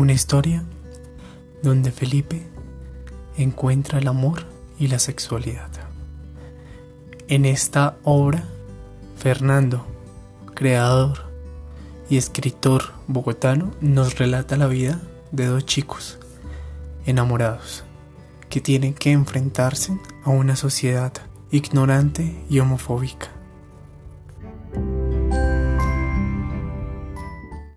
Una historia donde Felipe encuentra el amor y la sexualidad. En esta obra, Fernando, creador y escritor bogotano, nos relata la vida de dos chicos enamorados que tienen que enfrentarse a una sociedad ignorante y homofóbica